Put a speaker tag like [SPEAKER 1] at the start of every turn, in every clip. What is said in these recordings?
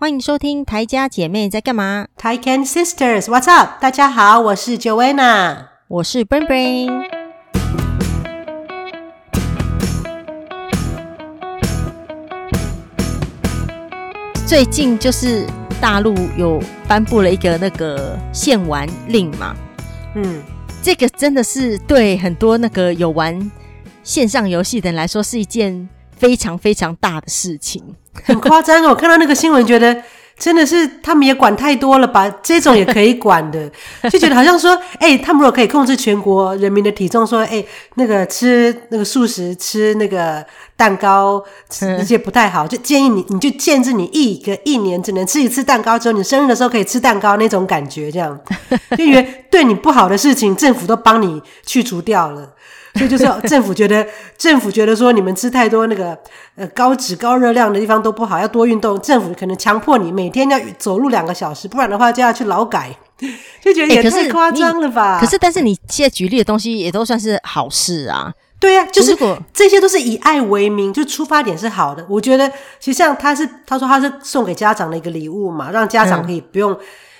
[SPEAKER 1] 欢迎收听台家姐妹在干嘛
[SPEAKER 2] ？Taiken Sisters，What's up？大家好，我是 Joanna，
[SPEAKER 1] 我是 Brain Brain。最近就是大陆有颁布了一个那个限玩令嘛，嗯，这个真的是对很多那个有玩线上游戏的人来说是一件非常非常大的事情。
[SPEAKER 2] 很夸张哦！我看到那个新闻，觉得真的是他们也管太多了吧？这种也可以管的，就觉得好像说，哎、欸，他们如果可以控制全国人民的体重，说，哎、欸，那个吃那个素食，吃那个蛋糕，吃那些不太好，就建议你，你就限制你一个一年只能吃一次蛋糕，之后你生日的时候可以吃蛋糕那种感觉，这样，就以为对你不好的事情，政府都帮你去除掉了。所以就是政府觉得，政府觉得说你们吃太多那个呃高脂高热量的地方都不好，要多运动。政府可能强迫你每天要走路两个小时，不然的话就要去劳改，就觉得也太夸张了吧？
[SPEAKER 1] 欸、可，是可是，但是你现在举例的东西也都算是好事啊。
[SPEAKER 2] 对呀、啊，就是这些都是以爱为名，就出发点是好的。我觉得其实像他是他说他是送给家长的一个礼物嘛，让家长可以不用，嗯、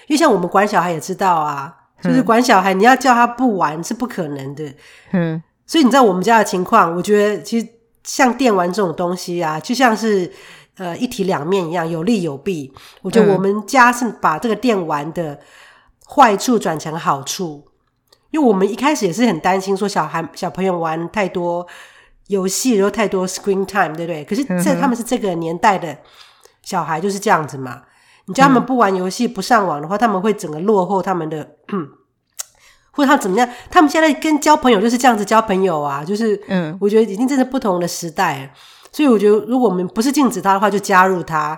[SPEAKER 2] 因为像我们管小孩也知道啊，就是管小孩你要叫他不玩是不可能的，嗯。所以你知道我们家的情况，我觉得其实像电玩这种东西啊，就像是呃一体两面一样，有利有弊。我觉得我们家是把这个电玩的坏处转成好处，因为我们一开始也是很担心说小孩小朋友玩太多游戏，然后太多 screen time，对不对？可是这他们是这个年代的小孩就是这样子嘛，你叫他们不玩游戏、不上网的话，他们会整个落后他们的。或者他怎么样？他们现在跟交朋友就是这样子交朋友啊，就是嗯，我觉得已经真的不同的时代了。所以我觉得，如果我们不是禁止他的话，就加入他。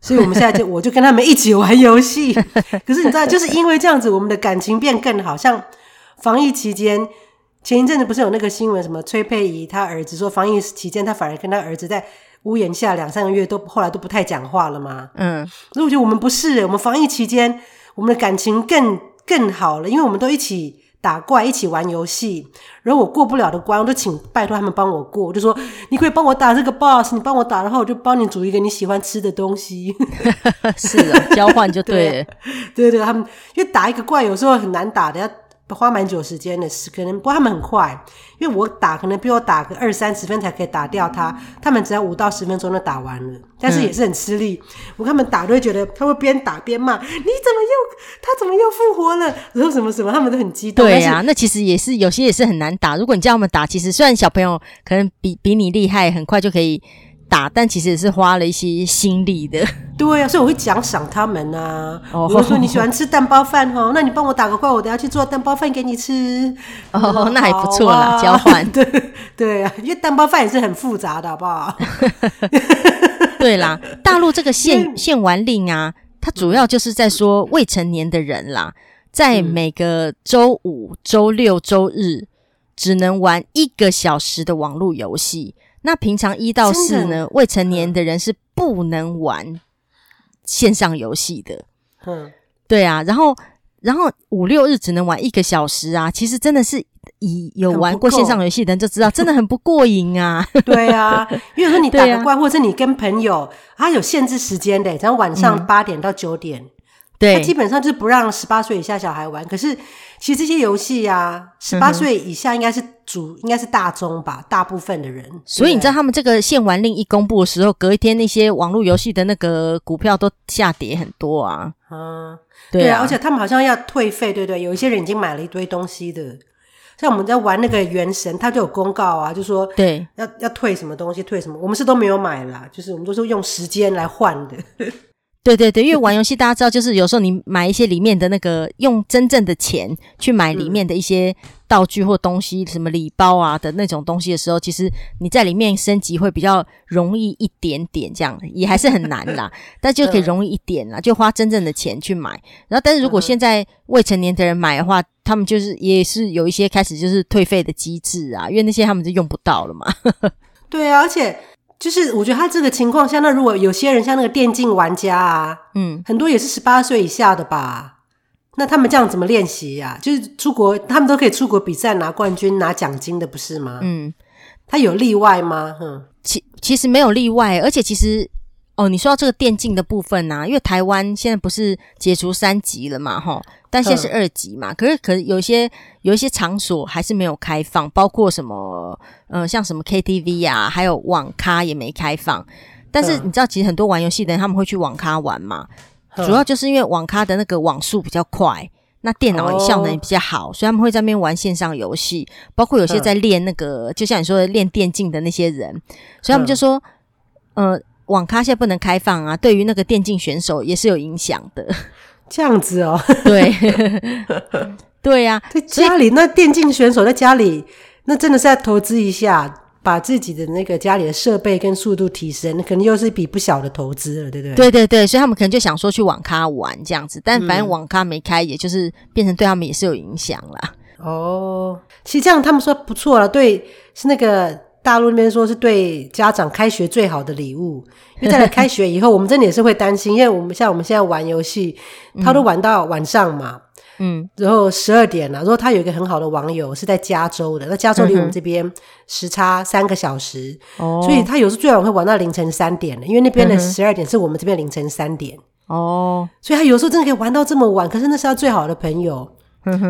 [SPEAKER 2] 所以我们现在就我就跟他们一起玩游戏。可是你知道，就是因为这样子，我们的感情变更好。像防疫期间，前一阵子不是有那个新闻，什么崔佩仪她儿子说，防疫期间他反而跟他儿子在屋檐下两三个月都后来都不太讲话了嘛。嗯，所以我觉得我们不是，我们防疫期间我们的感情更。更好了，因为我们都一起打怪，一起玩游戏。然后我过不了的关，我都请拜托他们帮我过。我就说，你可以帮我打这个 boss，你帮我打，然后我就帮你煮一个你喜欢吃的东西。
[SPEAKER 1] 是啊，交换就对了。对，
[SPEAKER 2] 对对，他们因为打一个怪有时候很难打的，要。花蛮久时间的，是可能不过他们很快，因为我打可能比我打个二三十分才可以打掉他，他们只要五到十分钟就打完了，但是也是很吃力。嗯、我看他们打都会觉得他会边打边骂：“你怎么又他怎么又复活了？”然后什么什么，他们都很激动。
[SPEAKER 1] 对呀、啊，那其实也是有些也是很难打。如果你叫他们打，其实虽然小朋友可能比比你厉害，很快就可以。打，但其实也是花了一些心力的。
[SPEAKER 2] 对啊，所以我会奖赏他们啊。哦，我说你喜欢吃蛋包饭哦，那你帮我打个怪，我等下去做蛋包饭给你吃。
[SPEAKER 1] 哦，那还不错啦，交换。
[SPEAKER 2] 对对啊，因为蛋包饭也是很复杂的，好不好？
[SPEAKER 1] 对啦，大陆这个限限玩令啊，它主要就是在说未成年的人啦，在每个周五、周六、周日只能玩一个小时的网络游戏。那平常一到四呢，未成年的人是不能玩线上游戏的。嗯，对啊，然后然后五六日只能玩一个小时啊。其实真的是以有玩过线上游戏的人就知道，真的很不过瘾啊。
[SPEAKER 2] 对啊，因为说你打个怪，或者你跟朋友，他有限制时间的，然后晚上八点到九点。嗯对，他基本上就是不让十八岁以下小孩玩。可是，其实这些游戏啊，十八岁以下应该是主，嗯、应该是大宗吧，大部分的人。所以你知道，他们这个限玩令一公布的时候，隔一天那些网络游戏的那个股票都下跌很多啊。嗯，对啊，对啊，而且他们好像要退费，对不对？有一些人已经买了一堆东西的，像我们在玩那个《原神》，他就有公告啊，就说对，要要退什么东西，退什么。我们是都没有买啦，就是我们都是用时间来换的。对对对，因为玩游戏，大家知道，就是有时候你买一些里面的那个，用真正的钱去买里面的一些道具或东西，什么礼包啊的那种东西的时候，其实你在里面升级会比较容易一点点，这样也还是很难啦，但就可以容易一点啦，就花真正的钱去买。然后，但是如果现在未成年的人买的话，他们就是也是有一些开始就是退费的机制啊，因为那些他们就用不到了嘛。对啊，而且。就是我觉得他这个情况下，那如果有些人像那个电竞玩家啊，嗯，很多也是十八岁以下的吧，那他们这样怎么练习呀？就是出国，他们都可以出国比赛拿冠军、拿奖金的，不是吗？嗯，他有例外吗？嗯，其其实没有例外，而且其实
[SPEAKER 1] 哦，你说到这个电竞的部分啊，因为台湾现在不是解除三级了嘛，哈，但现在是二级嘛。嗯、可是，可是有一些有一些场所还是没有开放，包括什么，呃，像什么 KTV 啊，还有网咖也没开放。但是你知道，其实很多玩游戏的人他们会去网咖玩嘛，嗯、主要就是因为网咖的那个网速比较快，那电脑效能也比较好，哦、所以他们会在那边玩线上游戏。包括有些在练那个，嗯、就像你说的练电竞的那些人，所以他们就说，嗯、呃。网咖现在不能开放啊，对于那个电竞选手也是有影响的。
[SPEAKER 2] 这样子哦，
[SPEAKER 1] 对，对呀、啊，
[SPEAKER 2] 在家里那电竞选手在家里，那真的是要投资一下，把自己的那个家里的设备跟速度提升，那肯定又是一笔不小的投资了，对不对？
[SPEAKER 1] 对对对，所以他们可能就想说去网咖玩这样子，但反正网咖没开，也就是变成对他们也是有影响啦。
[SPEAKER 2] 哦，其实这样他们说不错了，对，是那个。大陆那边说是对家长开学最好的礼物，因为在来开学以后，我们真的也是会担心，因为我们像我们现在玩游戏，他都玩到晚上嘛，嗯，然后十二点了。如果他有一个很好的网友是在加州的，那加州离我们这边时差三个小时，哦，所以他有时候最晚会玩到凌晨三点了，因为那边的十二点是我们这边凌晨三点，哦，所以他有时候真的可以玩到这么晚，可是那是他最好的朋友。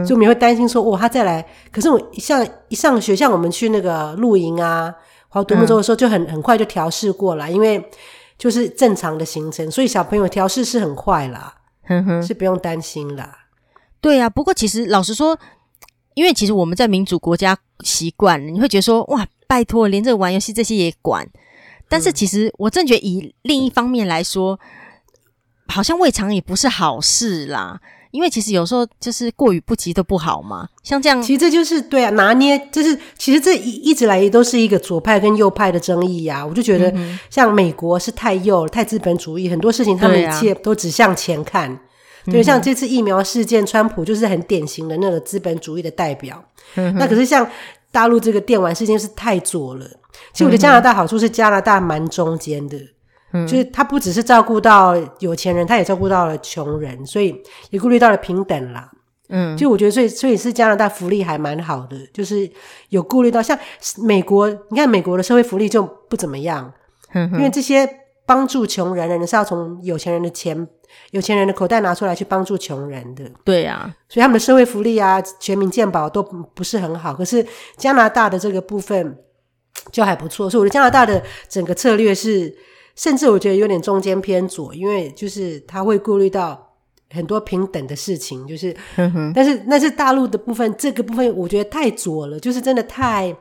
[SPEAKER 2] 所以我们会担心说，哦，他再来。可是我像一上学，像我们去那个露营啊，或独木舟的时候，就很很快就调试过了，因为就是正常的行程，所以小朋友调试是很快啦，是不用担心啦。
[SPEAKER 1] 对啊，不过其实老实说，因为其实我们在民主国家习惯了，你会觉得说，哇，拜托，连这个玩游戏这些也管。但是其实我真觉得，以另一方面来说，好像未尝也不是好事啦。因为其实有时候就是过于不及都不好嘛，像这样，
[SPEAKER 2] 其实这就是对啊，拿捏就是其实这一一直来也都是一个左派跟右派的争议呀、啊。我就觉得像美国是太右太资本主义，很多事情他们一切都只向前看。对，像这次疫苗事件，川普就是很典型的那个资本主义的代表。嗯、那可是像大陆这个电玩事件是太左了。其实我觉得加拿大好处是加拿大蛮中间的。就是他不只是照顾到有钱人，他也照顾到了穷人，所以也顾虑到了平等啦。嗯，就我觉得，所以所以是加拿大福利还蛮好的，就是有顾虑到像美国，你看美国的社会福利就不怎么样，嗯、因为这些帮助穷人的人是要从有钱人的钱、有钱人的口袋拿出来去帮助穷人的。
[SPEAKER 1] 对呀、啊，
[SPEAKER 2] 所以他们的社会福利啊、全民健保都不是很好。可是加拿大的这个部分就还不错，所以我觉得加拿大的整个策略是。甚至我觉得有点中间偏左，因为就是他会顾虑到很多平等的事情，就是，但是那是大陆的部分，这个部分我觉得太左了，就是真的太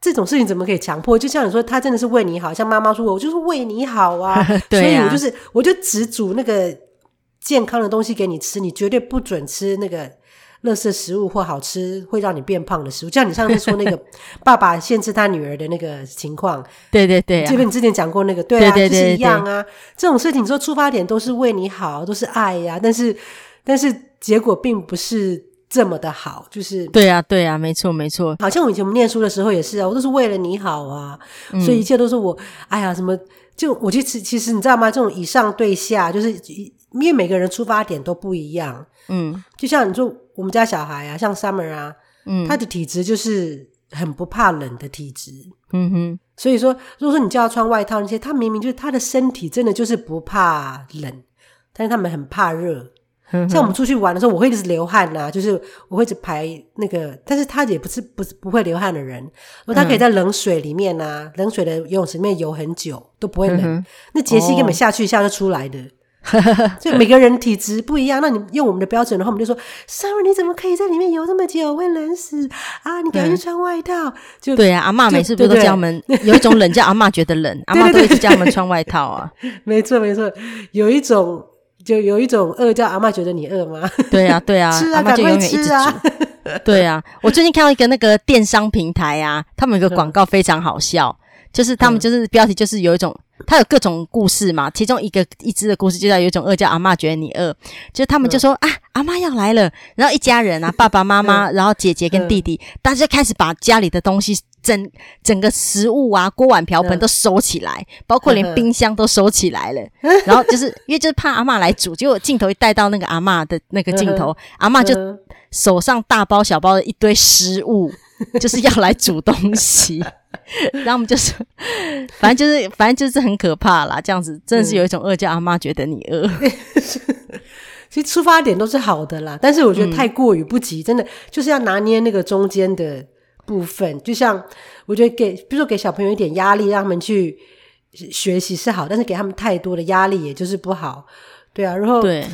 [SPEAKER 2] 这种事情怎么可以强迫？就像你说，他真的是为你好，像妈妈说，我就是为你好啊，对啊，所以我就是我就只煮那个健康的东西给你吃，你绝对不准吃那个。垃圾食物或好吃会让你变胖的食物，就像你上次说那个 爸爸限制他女儿的那个情况，
[SPEAKER 1] 对对对、啊，
[SPEAKER 2] 这边你之前讲过那个，对啊，对对对对就是一样啊。这种事情说出发点都是为你好，都是爱呀、啊，但是但是结果并不是这么的好，就是
[SPEAKER 1] 对啊对啊，没错没错。
[SPEAKER 2] 好像我以前我们念书的时候也是啊，我都是为了你好啊，嗯、所以一切都是我，哎呀什么，就我其实其实你知道吗？这种以上对下，就是因为每个人出发点都不一样，嗯，就像你说。我们家小孩啊，像 Summer 啊，嗯，他的体质就是很不怕冷的体质，嗯哼。所以说，如果说你叫他穿外套那些，他明明就是他的身体真的就是不怕冷，但是他们很怕热。像我们出去玩的时候，我会一直流汗呐，就是我会一直排那个，但是他也不是不是不会流汗的人，如果他可以在冷水里面啊，冷水的游泳池里面游很久都不会冷。嗯。那杰西根本下去一下就出来的。哦 所以每个人体质不一样，那你用我们的标准的话，我们就说：“Summer，你怎么可以在里面游这么久？会冷死啊！你赶快去穿外套。”就
[SPEAKER 1] 对啊，阿嬷每次不都叫我们有一种冷叫阿嬷觉得冷，阿嬷都一直叫我们穿外套啊。
[SPEAKER 2] 没错没错，有一种就有一种饿叫阿嬷觉得你饿吗？
[SPEAKER 1] 对啊对啊，
[SPEAKER 2] 吃啊，
[SPEAKER 1] 阿嬷就永远一直煮。对啊，我最近看到一个那个电商平台啊，他们有个广告非常好笑，就是他们就是标题就是有一种。他有各种故事嘛，其中一个一只的故事就叫有一种饿叫阿嬷觉得你饿，就他们就说、嗯、啊，阿嬷要来了，然后一家人啊，爸爸妈妈，嗯、然后姐姐跟弟弟，嗯、大家就开始把家里的东西整整个食物啊，锅碗瓢盆都收起来，嗯、包括连冰箱都收起来了，嗯、然后就是因为就是怕阿嬷来煮，结果镜头一带到那个阿嬷的那个镜头，嗯、阿嬷就手上大包小包的一堆食物。就是要来煮东西，然后我们就是，反正就是，反正就是很可怕啦。这样子真的是有一种饿叫阿妈觉得你饿。
[SPEAKER 2] 其实出发点都是好的啦，但是我觉得太过于不及，嗯、真的就是要拿捏那个中间的部分。就像我觉得给，比如说给小朋友一点压力，让他们去学习是好，但是给他们太多的压力，也就是不好。对啊，然后
[SPEAKER 1] 对，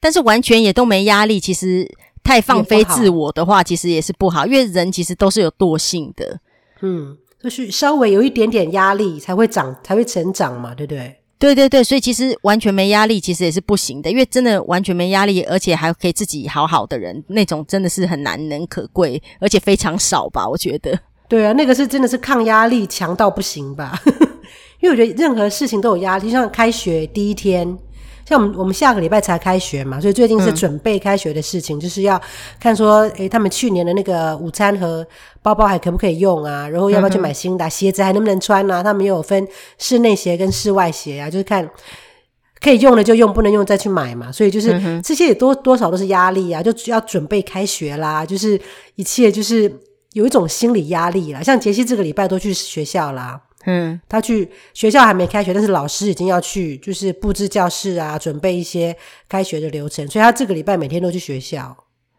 [SPEAKER 1] 但是完全也都没压力，其实太放飞自我的话，其实也是不好，因为人其实都是有惰性的。
[SPEAKER 2] 嗯，就是稍微有一点点压力才会长，才会成长嘛，对不对？
[SPEAKER 1] 对对对，所以其实完全没压力，其实也是不行的，因为真的完全没压力，而且还可以自己好好的人，那种真的是很难能可贵，而且非常少吧？我觉得。
[SPEAKER 2] 对啊，那个是真的是抗压力强到不行吧？因为我觉得任何事情都有压力，就像开学第一天。像我们我们下个礼拜才开学嘛，所以最近是准备开学的事情，嗯、就是要看说，诶，他们去年的那个午餐和包包还可不可以用啊？然后要不要去买新的、啊嗯、鞋子还能不能穿啊？他们也有分室内鞋跟室外鞋啊，就是看可以用的就用，不能用再去买嘛。所以就是、嗯、这些也多多少都是压力啊，就要准备开学啦，就是一切就是有一种心理压力啦。像杰西这个礼拜都去学校啦。嗯，他去学校还没开学，但是老师已经要去，就是布置教室啊，准备一些开学的流程，所以他这个礼拜每天都去学校。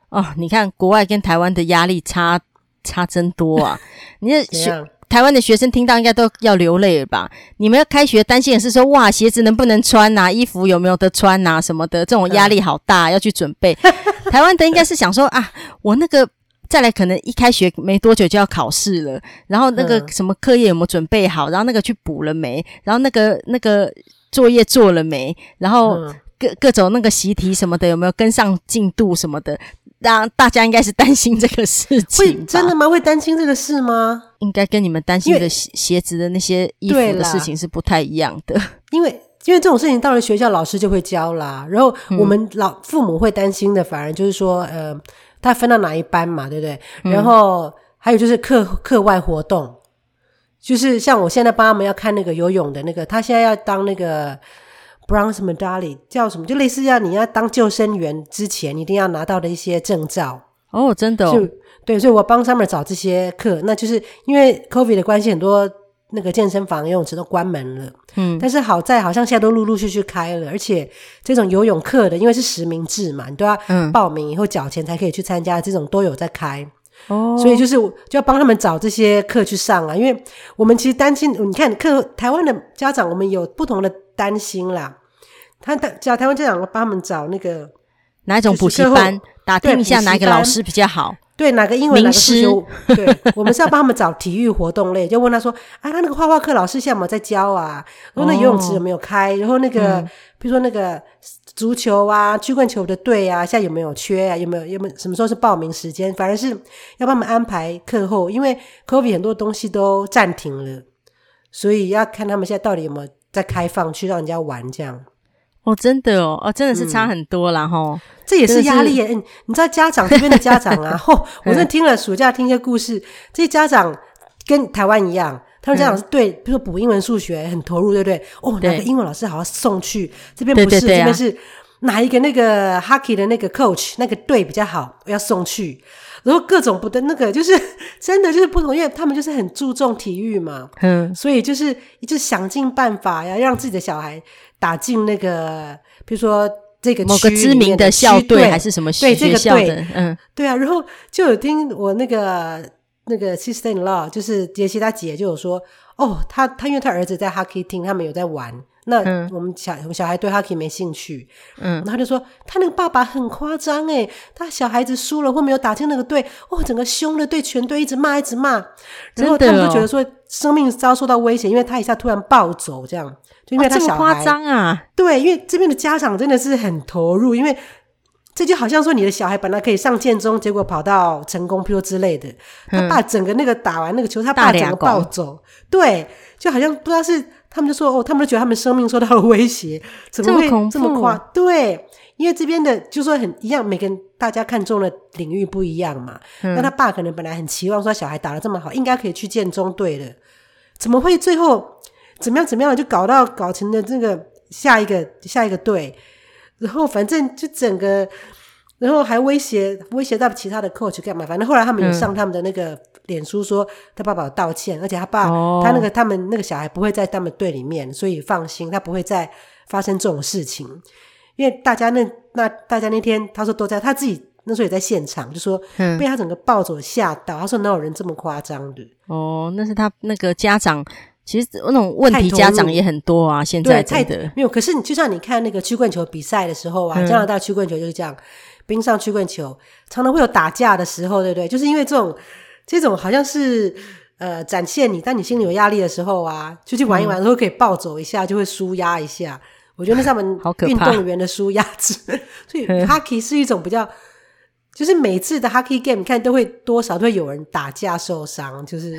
[SPEAKER 1] 哦，你看国外跟台湾的压力差 差真多啊！你这 学台湾的学生听到应该都要流泪了吧？你们要开学担心也是说，哇，鞋子能不能穿呐、啊？衣服有没有得穿呐、啊？什么的，这种压力好大，嗯、要去准备。台湾的应该是想说啊，我那个。再来，可能一开学没多久就要考试了，然后那个什么课业有没有准备好？然后那个去补了没？然后那个那个作业做了没？然后各各种那个习题什么的有没有跟上进度什么的？让大家应该是担心这个事情。
[SPEAKER 2] 会真的吗？会担心这个事吗？
[SPEAKER 1] 应该跟你们担心的鞋鞋子的那些衣服的事情是不太一样的。
[SPEAKER 2] 因为因为这种事情到了学校老师就会教啦，然后我们老父母会担心的，反而就是说呃。他分到哪一班嘛，对不对？嗯、然后还有就是课课外活动，就是像我现在帮他们要看那个游泳的那个，他现在要当那个 bronze medalist 叫什么？就类似要你要当救生员之前，一定要拿到的一些证照。
[SPEAKER 1] 哦，真的、哦？
[SPEAKER 2] 就对，所以我帮他们找这些课，那就是因为 COVID 的关系，很多。那个健身房、游泳池都关门了，嗯，但是好在好像现在都陆陆续续开了，而且这种游泳课的，因为是实名制嘛，你都要报名以后缴钱才可以去参加，这种都有在开，哦，所以就是就要帮他们找这些课去上啊，因为我们其实担心，你看课台湾的家长，我们有不同的担心啦，他的叫台湾家长帮他们找那个
[SPEAKER 1] 哪一种补习班，打听一下哪一个老师比较好。
[SPEAKER 2] 对，哪个英文，哪个数学？
[SPEAKER 1] 师
[SPEAKER 2] 对，我们是要帮他们找体育活动类，就问他说：“啊，他那个画画课老师现在有没有在教啊？然后那游泳池有没有开？然后那个，嗯、比如说那个足球啊、曲棍球的队啊，现在有没有缺啊？有没有？有没有？什么时候是报名时间？反正是要帮他们安排课后，因为 COVID 很多东西都暂停了，所以要看他们现在到底有没有在开放去让人家玩这样。”
[SPEAKER 1] 哦，真的哦，哦，真的是差很多啦。齁、嗯，
[SPEAKER 2] 这也是压力耶。你知道家长这边的家长啊，吼，我真的听了暑假听一些故事，这些家长跟台湾一样，他们家长是对，比如说补英文、数学很投入，对不对？哦，哪个英文老师好像送去，这边不是，这边是哪一个那个 hockey 的那个 coach 那个队比较好，我要送去。然后各种不的那个，就是 真的就是不同，因为他们就是很注重体育嘛，嗯，所以就是就想尽办法呀，让自己的小孩打进那个，比如说这个
[SPEAKER 1] 某个知名的校队还是什么学校的，对这个队，嗯，
[SPEAKER 2] 对啊。然后就有听我那个那个 sister-in-law，就是杰西他姐就有说，哦，他他因为他儿子在 hockey team，他们有在玩。那我们小我们小孩对 hockey 没兴趣，嗯，然后他就说他那个爸爸很夸张诶，他小孩子输了或没有打进那个队，哦，整个凶的对全队一直骂一直骂，然后他们就觉得说生命遭受到威胁，因为他一下突然暴走这样，就因为他小孩，哦，这么夸张啊，对，因为这边的家长真的是很投入，因为这就好像说你的小孩本来可以上建中，结果跑到成功，譬如之类的，他爸整个那个打完那个球，他爸整个暴走，对，就好像不知道是。他们就说：“哦，他们都觉得他们生命受到了威胁，怎么会这么夸？对，因为这边的就说很一样，每个人大家看中的领域不一样嘛。那、嗯、他爸可能本来很期望说小孩打得这么好，应该可以去建中队的，怎么会最后怎么样怎么样就搞到搞成了这个下一个下一个队？然后反正就整个然后还威胁威胁到其他的 coach 干嘛？反正后来他们有上他们的那个脸书说他爸爸有道歉，嗯、而且他爸、哦、他那个他们那个小孩不会在他们队里面，所以放心，他不会再发生这种事情。因为大家那那大家那天他说都在，他自己那时候也在现场，就说被他整个暴走吓到。他说哪有人这么夸张的？
[SPEAKER 1] 哦，那是他那个家长。其实那种问题家长也很多啊，现在真的
[SPEAKER 2] 没有。可是你就像你看那个曲棍球比赛的时候啊，嗯、加拿大曲棍球就是这样。冰上曲棍球常常会有打架的时候，对不对？就是因为这种这种好像是呃展现你，当你心里有压力的时候啊，就去玩一玩，然后可以暴走一下，就会舒压一下。我觉得那是他们运动员的舒压值。所以 hockey 是一种比较，就是每次的 hockey game 看都会多少都会有人打架受伤，就是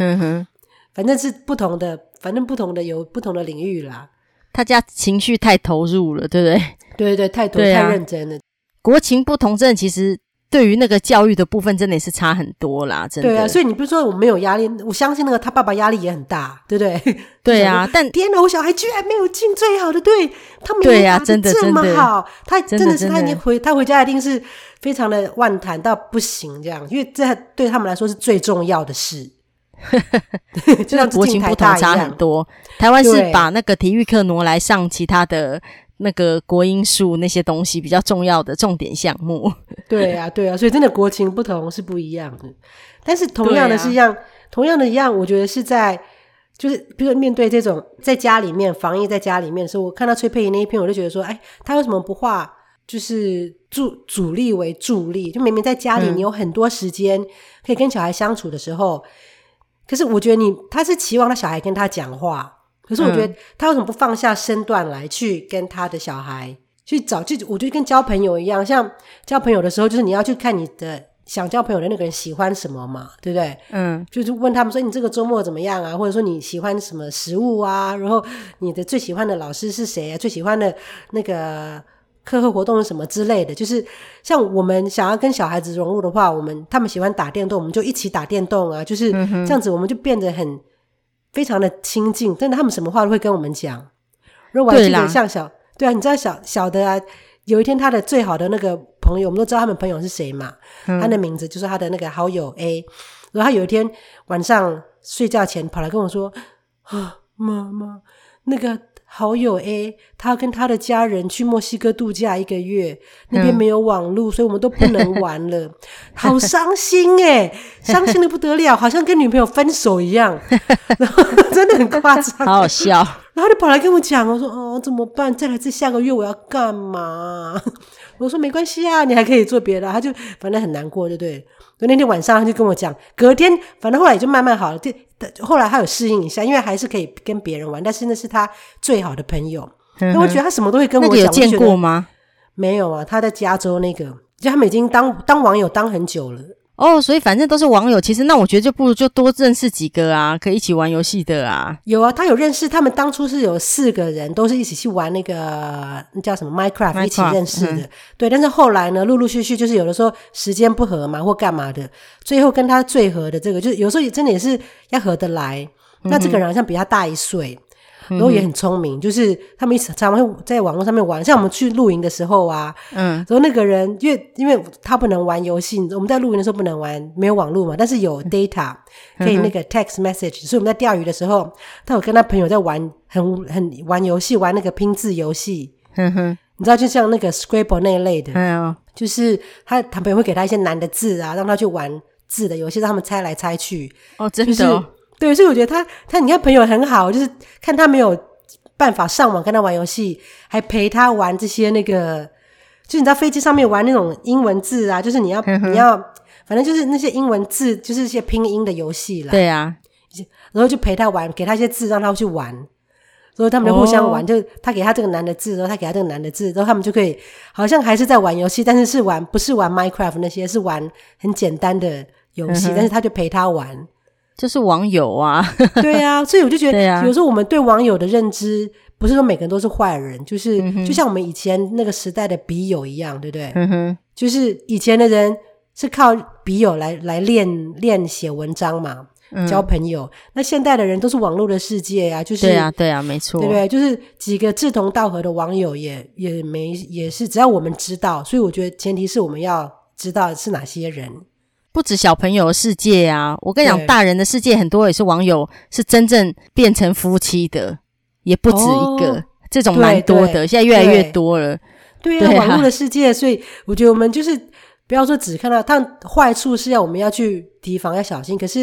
[SPEAKER 2] 反正是不同的，反正不同的有不同的领域啦。
[SPEAKER 1] 大家情绪太投入了，对不对？
[SPEAKER 2] 对对对，太投入、啊、太认真了。
[SPEAKER 1] 国情不同，真的其实对于那个教育的部分，真的也是差很多啦。真的，
[SPEAKER 2] 对啊，所以你不是说我没有压力，我相信那个他爸爸压力也很大，对不对？
[SPEAKER 1] 对啊，但
[SPEAKER 2] 天哪，我小孩居然没有进最好的队，他没有打的这么好，他真的是他已经回他回家一定是非常的万谈到不行这样，因为这对他们来说是最重要的事。
[SPEAKER 1] 就像国情不同差很多，台湾是把那个体育课挪来上其他的。那个国英数那些东西比较重要的重点项目，
[SPEAKER 2] 对啊，对啊，所以真的国情不同是不一样的，但是同样的是一样，啊、同样的一样，我觉得是在就是比如说面对这种在家里面防疫在家里面的时候，我看到崔佩仪那一篇，我就觉得说，哎，他为什么不化就是助主力为助力？就明明在家里你有很多时间可以跟小孩相处的时候，嗯、可是我觉得你他是期望他小孩跟他讲话。可是我觉得他为什么不放下身段来去跟他的小孩去找？就我觉得跟交朋友一样，像交朋友的时候，就是你要去看你的想交朋友的那个人喜欢什么嘛，对不对？嗯，就是问他们说你这个周末怎么样啊？或者说你喜欢什么食物啊？然后你的最喜欢的老师是谁啊？最喜欢的那个课后活动是什么之类的？就是像我们想要跟小孩子融入的话，我们他们喜欢打电动，我们就一起打电动啊，就是这样子，我们就变得很。非常的亲近，真的，他们什么话都会跟我们讲。如果我还记得像小，对，对啊，你知道小小的啊，有一天他的最好的那个朋友，我们都知道他们朋友是谁嘛？嗯、他的名字就是他的那个好友 A。然后他有一天晚上睡觉前跑来跟我说：“啊，妈妈，那个。”好友 A，他跟他的家人去墨西哥度假一个月，那边没有网络，嗯、所以我们都不能玩了，好伤心诶，伤心的不得了，好像跟女朋友分手一样，然 后 真的很夸张，
[SPEAKER 1] 好好笑。
[SPEAKER 2] 然后就跑来跟我讲，我说哦，怎么办？再来这下个月我要干嘛？我说没关系啊，你还可以做别的。他就反正很难过，对不对？所以那天晚上他就跟我讲，隔天反正后来也就慢慢好了。就后来他有适应一下，因为还是可以跟别人玩，但是那是他最好的朋友。那、嗯、我觉得他什么都会跟我讲。
[SPEAKER 1] 有见过吗？
[SPEAKER 2] 没有啊，他在加州那个，就他们已经当当网友当很久了。
[SPEAKER 1] 哦，所以反正都是网友，其实那我觉得就不如就多认识几个啊，可以一起玩游戏的啊。
[SPEAKER 2] 有啊，他有认识，他们当初是有四个人，都是一起去玩那个那叫什么 Minecraft, 一起认识的。嗯、对，但是后来呢，陆陆续续就是有的时候时间不合嘛，或干嘛的，最后跟他最合的这个，就是有时候也真的也是要合得来。那这个人好像比他大一岁。嗯然后也很聪明，就是他们一常常会在网络上面玩，像我们去露营的时候啊，嗯，然后那个人因为因为他不能玩游戏，我们在露营的时候不能玩，没有网络嘛，但是有 data 可以那个 text message，所以我们在钓鱼的时候，他有跟他朋友在玩，很很玩游戏，玩那个拼字游戏，嗯哼，你知道就像那个 Scrabble 那一类的，嗯，就是他他朋友会给他一些难的字啊，让他去玩字的游戏，让他们猜来猜去，哦，真的哦。对，所以我觉得他他你看朋友很好，就是看他没有办法上网跟他玩游戏，还陪他玩这些那个，就是你在飞机上面玩那种英文字啊，就是你要你要，反正就是那些英文字，就是一些拼音的游戏啦。对啊，然后就陪他玩，给他一些字让他去玩，所以他们就互相玩，哦、就他给他这个男的字，然后他给他这个男的字，然后他们就可以好像还是在玩游戏，但是是玩不是玩 Minecraft 那些，是玩很简单的游戏，但是他就陪他玩。
[SPEAKER 1] 就是网友啊，
[SPEAKER 2] 对啊，所以我就觉得，有时候我们对网友的认知，不是说每个人都是坏人，就是就像我们以前那个时代的笔友一样，对不对？嗯哼，就是以前的人是靠笔友来来练练写文章嘛，交朋友。嗯、那现代的人都是网络的世界呀、啊，就是
[SPEAKER 1] 对啊，对啊，没错，
[SPEAKER 2] 对不对？就是几个志同道合的网友也也没也是，只要我们知道，所以我觉得前提是我们要知道是哪些人。
[SPEAKER 1] 不止小朋友的世界啊，我跟你讲，大人的世界很多也是网友是真正变成夫妻的，也不止一个，哦、这种蛮多的，现在越来越多了。
[SPEAKER 2] 对啊，对啊，网络的世界，所以我觉得我们就是不要说只看到它坏处，是要我们要去提防，要小心，可是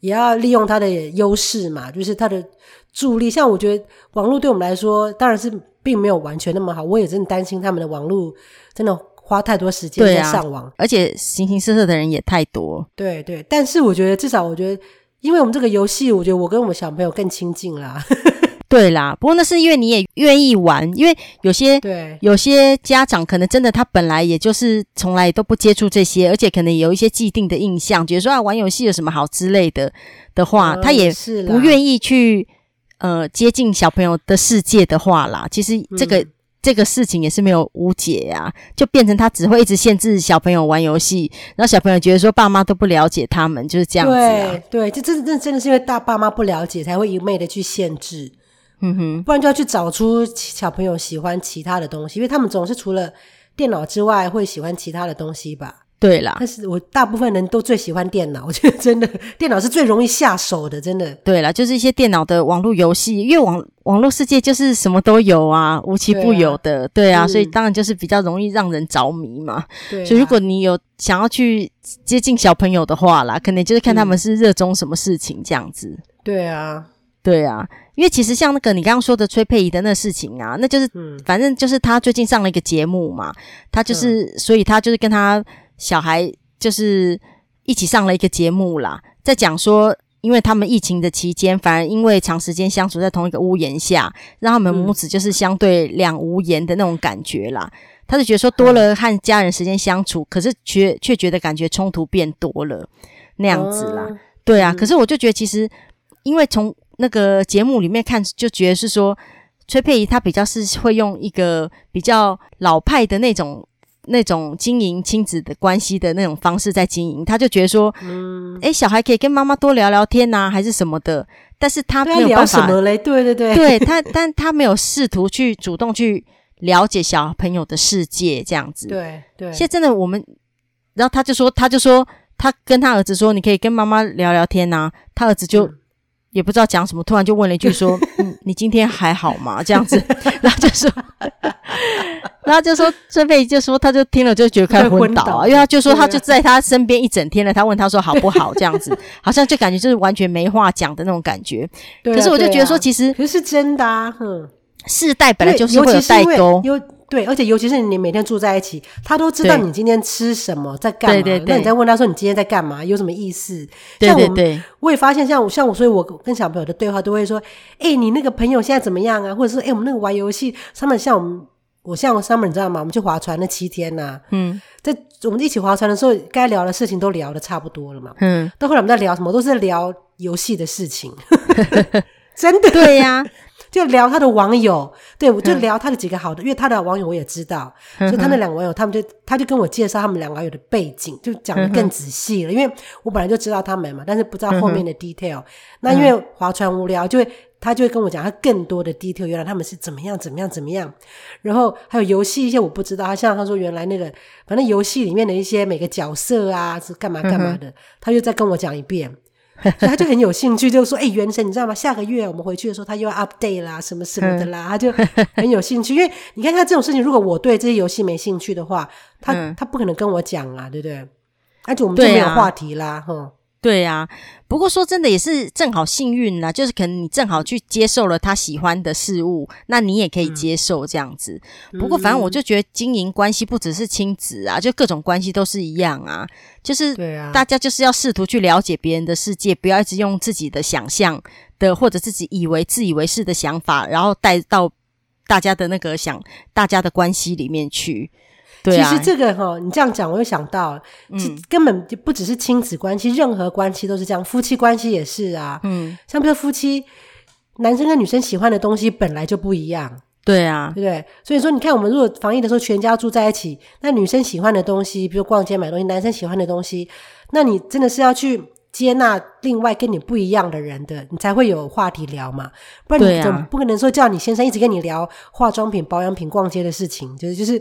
[SPEAKER 2] 也要利用它的优势嘛，就是它的助力。像我觉得网络对我们来说，当然是并没有完全那么好，我也真的担心他们的网络真的。花太多时间在上网，
[SPEAKER 1] 啊，而且形形色色的人也太多。
[SPEAKER 2] 对对，但是我觉得至少，我觉得，因为我们这个游戏，我觉得我跟我们小朋友更亲近啦。
[SPEAKER 1] 对啦，不过那是因为你也愿意玩，因为有些对有些家长可能真的他本来也就是从来都不接触这些，而且可能有一些既定的印象，觉得说啊玩游戏有什么好之类的的话，嗯、他也不愿意去呃接近小朋友的世界的话啦。其实这个。嗯这个事情也是没有无解啊，就变成他只会一直限制小朋友玩游戏，然后小朋友觉得说爸妈都不了解他们，就是这样子啊。
[SPEAKER 2] 对，对，就真的真的是因为大爸妈不了解，才会一昧的去限制。嗯哼，不然就要去找出小朋友喜欢其他的东西，因为他们总是除了电脑之外会喜欢其他的东西吧。
[SPEAKER 1] 对啦，
[SPEAKER 2] 但是我大部分人都最喜欢电脑，我觉得真的电脑是最容易下手的，真的。
[SPEAKER 1] 对啦，就是一些电脑的网络游戏，因为网网络世界就是什么都有啊，无奇不有的，对啊，对啊，嗯，所以当然就是比较容易让人着迷嘛。对啊，所以如果你有想要去接近小朋友的话啦，可能就是看他们是热衷什么事情这样子。
[SPEAKER 2] 对啊，
[SPEAKER 1] 对啊，因为其实像那个你刚刚说的崔佩仪的那事情啊，那就是，嗯，反正就是他最近上了一个节目嘛，他就是，嗯，所以他就是跟他。小孩就是一起上了一个节目啦，在讲说，因为他们疫情的期间，反而因为长时间相处在同一个屋檐下，让他们母子就是相对两无言的那种感觉啦。嗯、他就觉得说，多了和家人时间相处，嗯、可是却却觉得感觉冲突变多了那样子啦。嗯、对啊，可是我就觉得其实，因为从那个节目里面看，就觉得是说，崔佩仪她比较是会用一个比较老派的那种。那种经营亲子的关系的那种方式在经营，他就觉得说，嗯，诶，小孩可以跟妈妈多聊聊天呐、啊，还是什么的，但是他没有办法，聊什么嘞？
[SPEAKER 2] 对对对，
[SPEAKER 1] 对 他，但他没有试图去主动去了解小朋友的世界，这样子。
[SPEAKER 2] 对对，
[SPEAKER 1] 现在真的我们，然后他就说，他就说，他跟他儿子说，你可以跟妈妈聊聊天呐、啊，他儿子就。嗯也不知道讲什么，突然就问了一句说：“ 嗯，你今天还好吗？”这样子，然后就说，然后就说这辈就说，他就听了就觉得快昏倒啊，因为他就说他就在他身边一整天了，他问他说好不好？这样子，好像就感觉就是完全没话讲的那种感觉。可是我就觉得说，其实
[SPEAKER 2] 可是真的啊，哼，
[SPEAKER 1] 世代本来就是会有代沟。
[SPEAKER 2] 对，而且尤其是你每天住在一起，他都知道你今天吃什么，在干嘛。
[SPEAKER 1] 对对对。
[SPEAKER 2] 那你再问他说你今天在干嘛，有什么意思？
[SPEAKER 1] 对对对。
[SPEAKER 2] 我也发现，像我像我，所以我跟小朋友的对话都会说：“哎，你那个朋友现在怎么样啊？”或者是：“哎，我们那个玩游戏，他们像我们，我像我 Summer，你知道吗？我们去划船那七天呐，嗯，在我们一起划船的时候，该聊的事情都聊的差不多了嘛，嗯。到后来我们在聊什么，都是聊游戏的事情，真的。
[SPEAKER 1] 对呀。
[SPEAKER 2] 就聊他的网友，对，我就聊他的几个好的，嗯、因为他的网友我也知道，嗯、所以他那两个网友，他们就他就跟我介绍他们两个网友的背景，就讲的更仔细了。嗯、因为我本来就知道他们嘛，但是不知道后面的 detail、嗯。那因为划船无聊，就会他就会跟我讲他更多的 detail，原来他们是怎么样怎么样怎么样。然后还有游戏一些我不知道，他像他说原来那个反正游戏里面的一些每个角色啊是干嘛干嘛的，嗯、他就再跟我讲一遍。所以他就很有兴趣，就说：“哎、欸，原神，你知道吗？下个月我们回去的时候，他又要 update 啦，什么什么的啦。嗯”他就很有兴趣，因为你看他这种事情，如果我对这些游戏没兴趣的话，他、嗯、他不可能跟我讲啊，对不对？而且我们就没有话题啦，哈。
[SPEAKER 1] 对呀、啊，不过说真的也是正好幸运啦，就是可能你正好去接受了他喜欢的事物，那你也可以接受这样子。嗯、不过反正我就觉得经营关系不只是亲子啊，就各种关系都是一样啊，就是大家就是要试图去了解别人的世界，不要一直用自己的想象的或者自己以为自以为是的想法，然后带到大家的那个想大家的关系里面去。对啊、其实
[SPEAKER 2] 这个哈，你这样讲，我又想到，嗯，根本就不只是亲子关系，任何关系都是这样，夫妻关系也是啊，嗯，像比如夫妻，男生跟女生喜欢的东西本来就不一样，
[SPEAKER 1] 对啊，
[SPEAKER 2] 对不对？所以说，你看我们如果防疫的时候全家住在一起，那女生喜欢的东西，比如逛街买东西，男生喜欢的东西，那你真的是要去接纳另外跟你不一样的人的，你才会有话题聊嘛。不然你总不可能说叫你先生一直跟你聊化妆品、保养品、逛街的事情，就是就是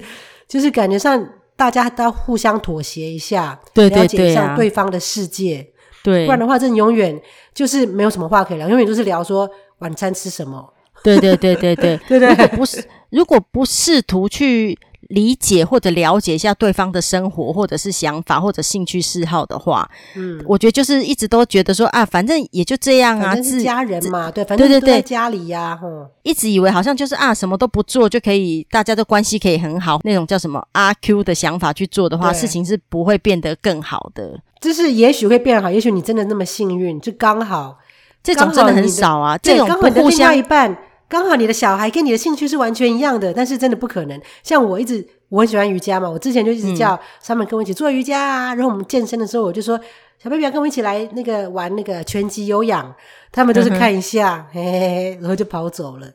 [SPEAKER 2] 就是感觉上大家都要互相妥协一下，
[SPEAKER 1] 对对对啊，
[SPEAKER 2] 了解一下对方的世界。
[SPEAKER 1] 对，
[SPEAKER 2] 不然的话，真的永远就是没有什么话可以聊，永远都是聊说晚餐吃什么。
[SPEAKER 1] 对对对对对
[SPEAKER 2] 对对，
[SPEAKER 1] 如果不是 如果不试图去。理解或者了解一下对方的生活，或者是想法，或者兴趣嗜好的话，嗯，我觉得就是一直都觉得说啊，反正也就这样啊，
[SPEAKER 2] 是家人嘛，对，反正对对家里呀，哈，
[SPEAKER 1] 一直以为好像就是啊，什么都不做就可以，大家的关系可以很好，那种叫什么阿 Q 的想法去做的话，事情是不会变得更好的。
[SPEAKER 2] 就是也许会变好，也许你真的那么幸运，就刚好
[SPEAKER 1] 这种真的很少啊，这种
[SPEAKER 2] 不互相一半。刚好你的小孩跟你的兴趣是完全一样的，但是真的不可能。像我一直我很喜欢瑜伽嘛，我之前就一直叫他们跟我一起做瑜伽啊。嗯、然后我们健身的时候，我就说小 baby 要跟我一起来那个玩那个拳击有氧，他们都是看一下，嗯、嘿嘿嘿，然后就跑走了。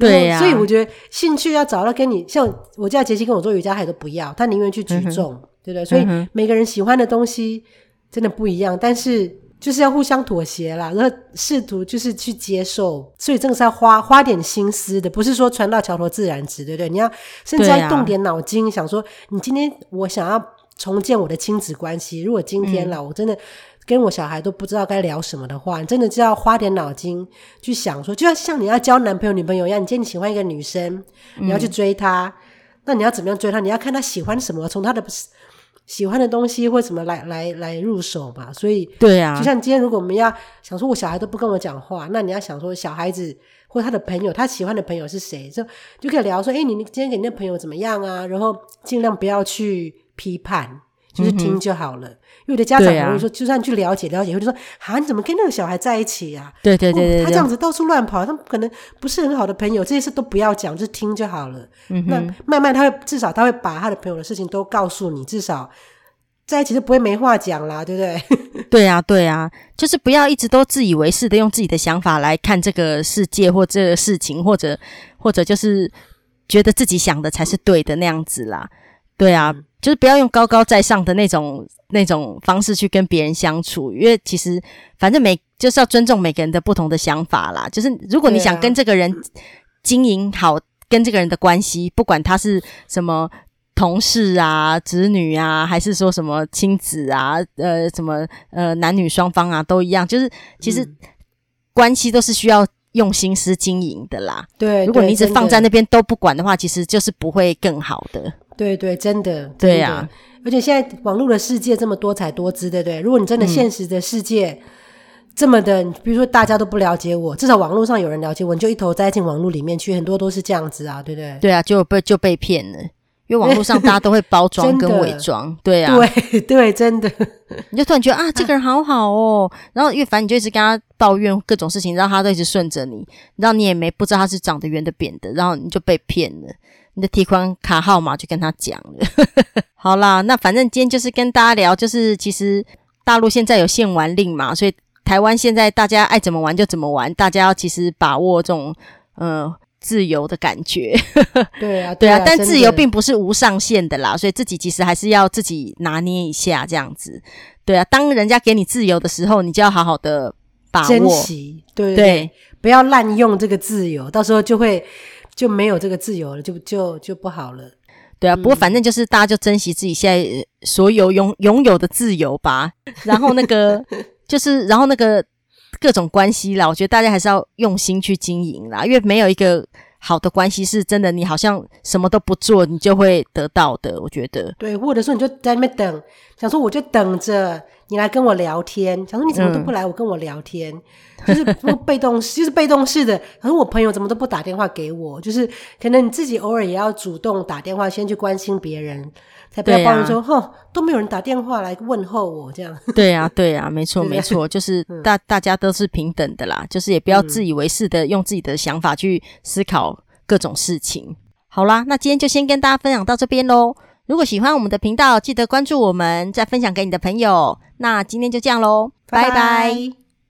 [SPEAKER 1] 对呀、啊，
[SPEAKER 2] 所以我觉得兴趣要找到跟你像我叫杰西跟我做瑜伽，他都不要，他宁愿去举重，嗯、对不对？所以每个人喜欢的东西真的不一样，但是。就是要互相妥协啦，然后试图就是去接受，所以这个是要花花点心思的，不是说船到桥头自然直，对不对？你要甚至要动点脑筋，啊、想说你今天我想要重建我的亲子关系，如果今天啦，嗯、我真的跟我小孩都不知道该聊什么的话，你真的就要花点脑筋去想说，就要像你要交男朋友女朋友一样，你今天你喜欢一个女生，你要去追她，嗯、那你要怎么样追她？你要看她喜欢什么，从她的。喜欢的东西或什么来来来入手嘛，所以
[SPEAKER 1] 对啊，
[SPEAKER 2] 就像今天如果我们要想说，我小孩都不跟我讲话，那你要想说小孩子或他的朋友，他喜欢的朋友是谁，就就可以聊说，哎，你今天给你的朋友怎么样啊？然后尽量不要去批判。就是听就好了，嗯、因为我的家长很会说，就算去了解了解，或者说啊，你怎么跟那个小孩在一起呀？
[SPEAKER 1] 对对对对，
[SPEAKER 2] 他这样子到处乱跑，他可能不是很好的朋友，这些事都不要讲，就听就好了。嗯，那慢慢他会至少他会把他的朋友的事情都告诉你，至少在一起就不会没话讲啦，对不对？
[SPEAKER 1] 对啊，对啊，就是不要一直都自以为是的用自己的想法来看这个世界或这个事情，或者或者就是觉得自己想的才是对的那样子啦。对啊。嗯就是不要用高高在上的那种那种方式去跟别人相处，因为其实反正每就是要尊重每个人的不同的想法啦。就是如果你想跟这个人经营好跟这个人的关系，不管他是什么同事啊、子女啊，还是说什么亲子啊、呃什么呃男女双方啊，都一样。就是其实关系都是需要用心思经营的啦。
[SPEAKER 2] 对，
[SPEAKER 1] 如果你一直放在那边都不管的话，其实就是不会更好的。
[SPEAKER 2] 对对，真的，
[SPEAKER 1] 对呀、啊。
[SPEAKER 2] 而且现在网络的世界这么多彩多姿，对不对？如果你真的现实的世界这么的，嗯、比如说大家都不了解我，至少网络上有人了解我，你就一头栽进网络里面去，很多都是这样子啊，对不对？
[SPEAKER 1] 对啊，就被就被骗了，因为网络上大家都会包装 跟伪装，对啊，
[SPEAKER 2] 对 对，真的，
[SPEAKER 1] 你就突然觉得啊，这个人好好哦，然后越烦你就一直跟他抱怨各种事情，然后他都一直顺着你，然后你也没不知道他是长得圆的扁的，然后你就被骗了。你的提款卡号码就跟他讲了。好啦，那反正今天就是跟大家聊，就是其实大陆现在有限玩令嘛，所以台湾现在大家爱怎么玩就怎么玩，大家要其实把握这种呃自由的感觉。
[SPEAKER 2] 对啊，
[SPEAKER 1] 对啊，但自由并不是无上限的啦，所以自己其实还是要自己拿捏一下这样子。对啊，当人家给你自由的时候，你就要好好的把握，
[SPEAKER 2] 珍惜。对对，对，不要滥用这个自由，到时候就会。就没有这个自由了，就就就不好了。
[SPEAKER 1] 对啊，嗯、不过反正就是大家就珍惜自己现在所有拥拥有的自由吧。然后那个就是，然后那个各种关系啦，我觉得大家还是要用心去经营啦，因为没有一个好的关系是真的，你好像什么都不做，你就会得到的。我觉得
[SPEAKER 2] 对，或者说你就在那边等，想说我就等着。你来跟我聊天，想说你怎么都不来，我跟我聊天，嗯、就是 不被动，就是被动式的。可是我朋友怎么都不打电话给我，就是可能你自己偶尔也要主动打电话，先去关心别人，才不要抱怨说，吼、啊哦、都没有人打电话来问候我这样。
[SPEAKER 1] 对啊，对啊，没错，没错，就是 大大家都是平等的啦，就是也不要自以为是的用自己的想法去思考各种事情。好啦，那今天就先跟大家分享到这边喽。如果喜欢我们的频道，记得关注我们，再分享给你的朋友。那今天就这样喽，拜拜。拜拜。